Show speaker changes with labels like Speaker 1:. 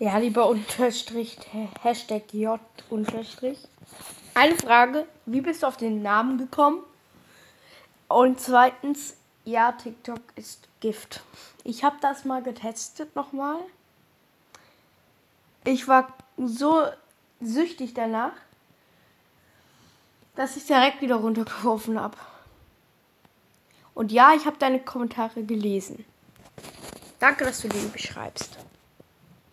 Speaker 1: Ja, lieber Unterstrich, Hashtag J Unterstrich. Eine Frage, wie bist du auf den Namen gekommen? Und zweitens, ja, TikTok ist Gift. Ich habe das mal getestet nochmal. Ich war so süchtig danach, dass ich direkt wieder runtergeworfen habe. Und ja, ich habe deine Kommentare gelesen. Danke, dass du die beschreibst.